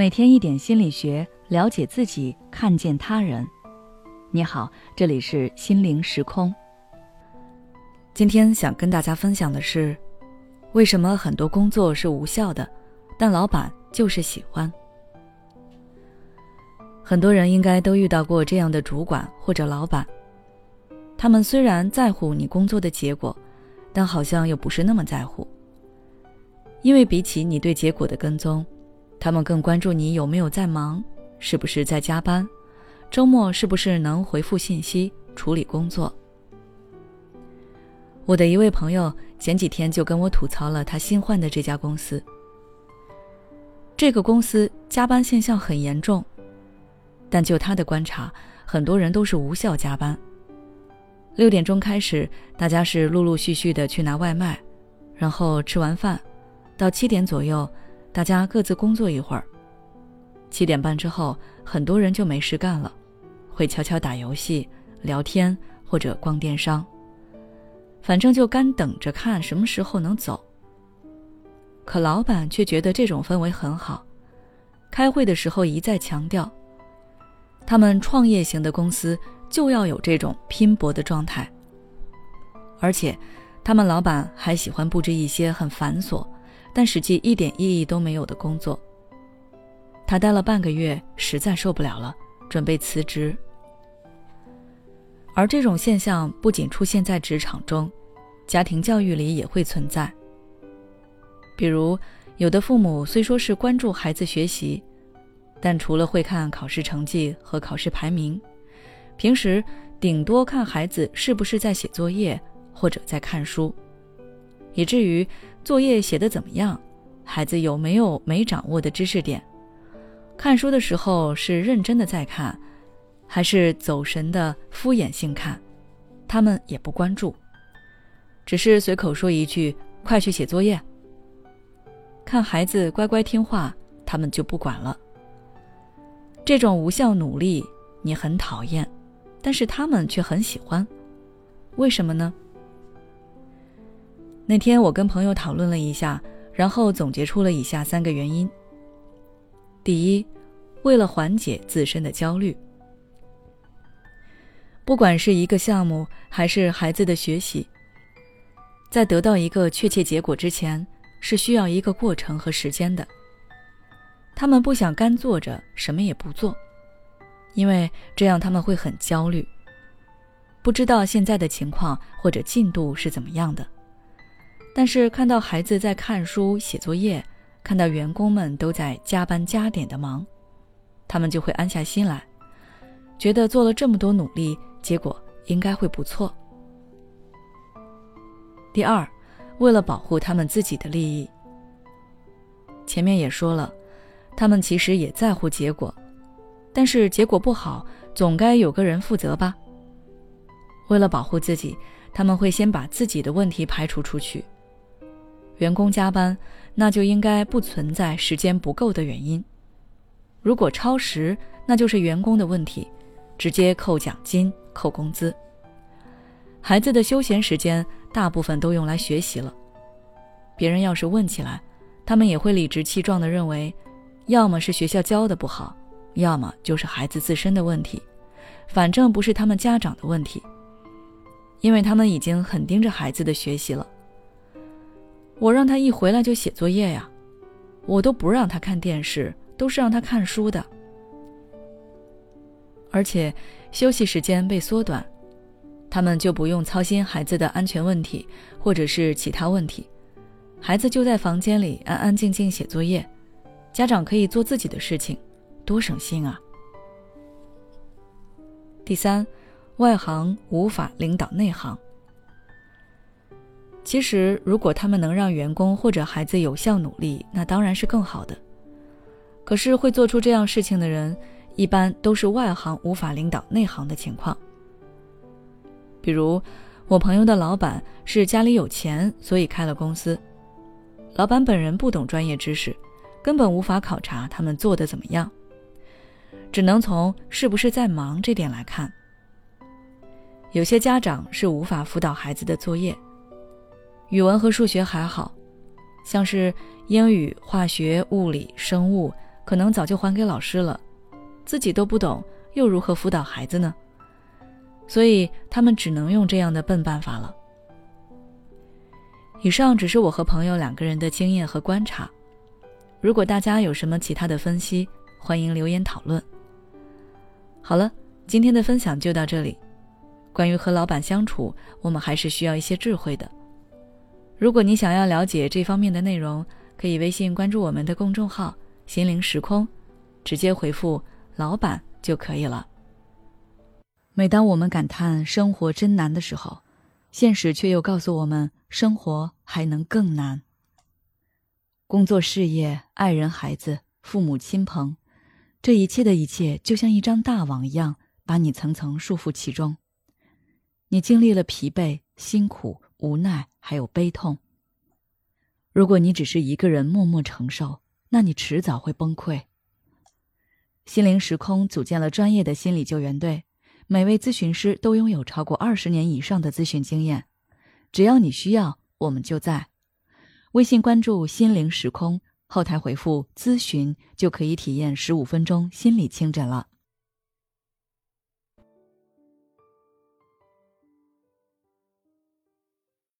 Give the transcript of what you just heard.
每天一点心理学，了解自己，看见他人。你好，这里是心灵时空。今天想跟大家分享的是，为什么很多工作是无效的，但老板就是喜欢。很多人应该都遇到过这样的主管或者老板，他们虽然在乎你工作的结果，但好像又不是那么在乎，因为比起你对结果的跟踪。他们更关注你有没有在忙，是不是在加班，周末是不是能回复信息、处理工作。我的一位朋友前几天就跟我吐槽了他新换的这家公司。这个公司加班现象很严重，但就他的观察，很多人都是无效加班。六点钟开始，大家是陆陆续续的去拿外卖，然后吃完饭，到七点左右。大家各自工作一会儿。七点半之后，很多人就没事干了，会悄悄打游戏、聊天或者逛电商。反正就干等着看什么时候能走。可老板却觉得这种氛围很好，开会的时候一再强调，他们创业型的公司就要有这种拼搏的状态。而且，他们老板还喜欢布置一些很繁琐。但实际一点意义都没有的工作。他待了半个月，实在受不了了，准备辞职。而这种现象不仅出现在职场中，家庭教育里也会存在。比如，有的父母虽说是关注孩子学习，但除了会看考试成绩和考试排名，平时顶多看孩子是不是在写作业或者在看书。以至于作业写的怎么样，孩子有没有没掌握的知识点，看书的时候是认真的在看，还是走神的敷衍性看，他们也不关注，只是随口说一句“快去写作业”。看孩子乖乖听话，他们就不管了。这种无效努力你很讨厌，但是他们却很喜欢，为什么呢？那天我跟朋友讨论了一下，然后总结出了以下三个原因。第一，为了缓解自身的焦虑，不管是一个项目还是孩子的学习，在得到一个确切结果之前，是需要一个过程和时间的。他们不想干坐着什么也不做，因为这样他们会很焦虑，不知道现在的情况或者进度是怎么样的。但是看到孩子在看书、写作业，看到员工们都在加班加点的忙，他们就会安下心来，觉得做了这么多努力，结果应该会不错。第二，为了保护他们自己的利益，前面也说了，他们其实也在乎结果，但是结果不好，总该有个人负责吧。为了保护自己，他们会先把自己的问题排除出去。员工加班，那就应该不存在时间不够的原因。如果超时，那就是员工的问题，直接扣奖金、扣工资。孩子的休闲时间大部分都用来学习了，别人要是问起来，他们也会理直气壮地认为，要么是学校教的不好，要么就是孩子自身的问题，反正不是他们家长的问题，因为他们已经很盯着孩子的学习了。我让他一回来就写作业呀，我都不让他看电视，都是让他看书的。而且休息时间被缩短，他们就不用操心孩子的安全问题或者是其他问题，孩子就在房间里安安静静写作业，家长可以做自己的事情，多省心啊。第三，外行无法领导内行。其实，如果他们能让员工或者孩子有效努力，那当然是更好的。可是，会做出这样事情的人，一般都是外行无法领导内行的情况。比如，我朋友的老板是家里有钱，所以开了公司。老板本人不懂专业知识，根本无法考察他们做的怎么样，只能从是不是在忙这点来看。有些家长是无法辅导孩子的作业。语文和数学还好，像是英语、化学、物理、生物、可能早就还给老师了，自己都不懂，又如何辅导孩子呢？所以他们只能用这样的笨办法了。以上只是我和朋友两个人的经验和观察，如果大家有什么其他的分析，欢迎留言讨论。好了，今天的分享就到这里。关于和老板相处，我们还是需要一些智慧的。如果你想要了解这方面的内容，可以微信关注我们的公众号“心灵时空”，直接回复“老板”就可以了。每当我们感叹生活真难的时候，现实却又告诉我们，生活还能更难。工作、事业、爱人、孩子、父母亲朋，这一切的一切，就像一张大网一样，把你层层束缚其中。你经历了疲惫、辛苦、无奈，还有悲痛。如果你只是一个人默默承受，那你迟早会崩溃。心灵时空组建了专业的心理救援队，每位咨询师都拥有超过二十年以上的咨询经验。只要你需要，我们就在。微信关注“心灵时空”，后台回复“咨询”就可以体验十五分钟心理清诊了。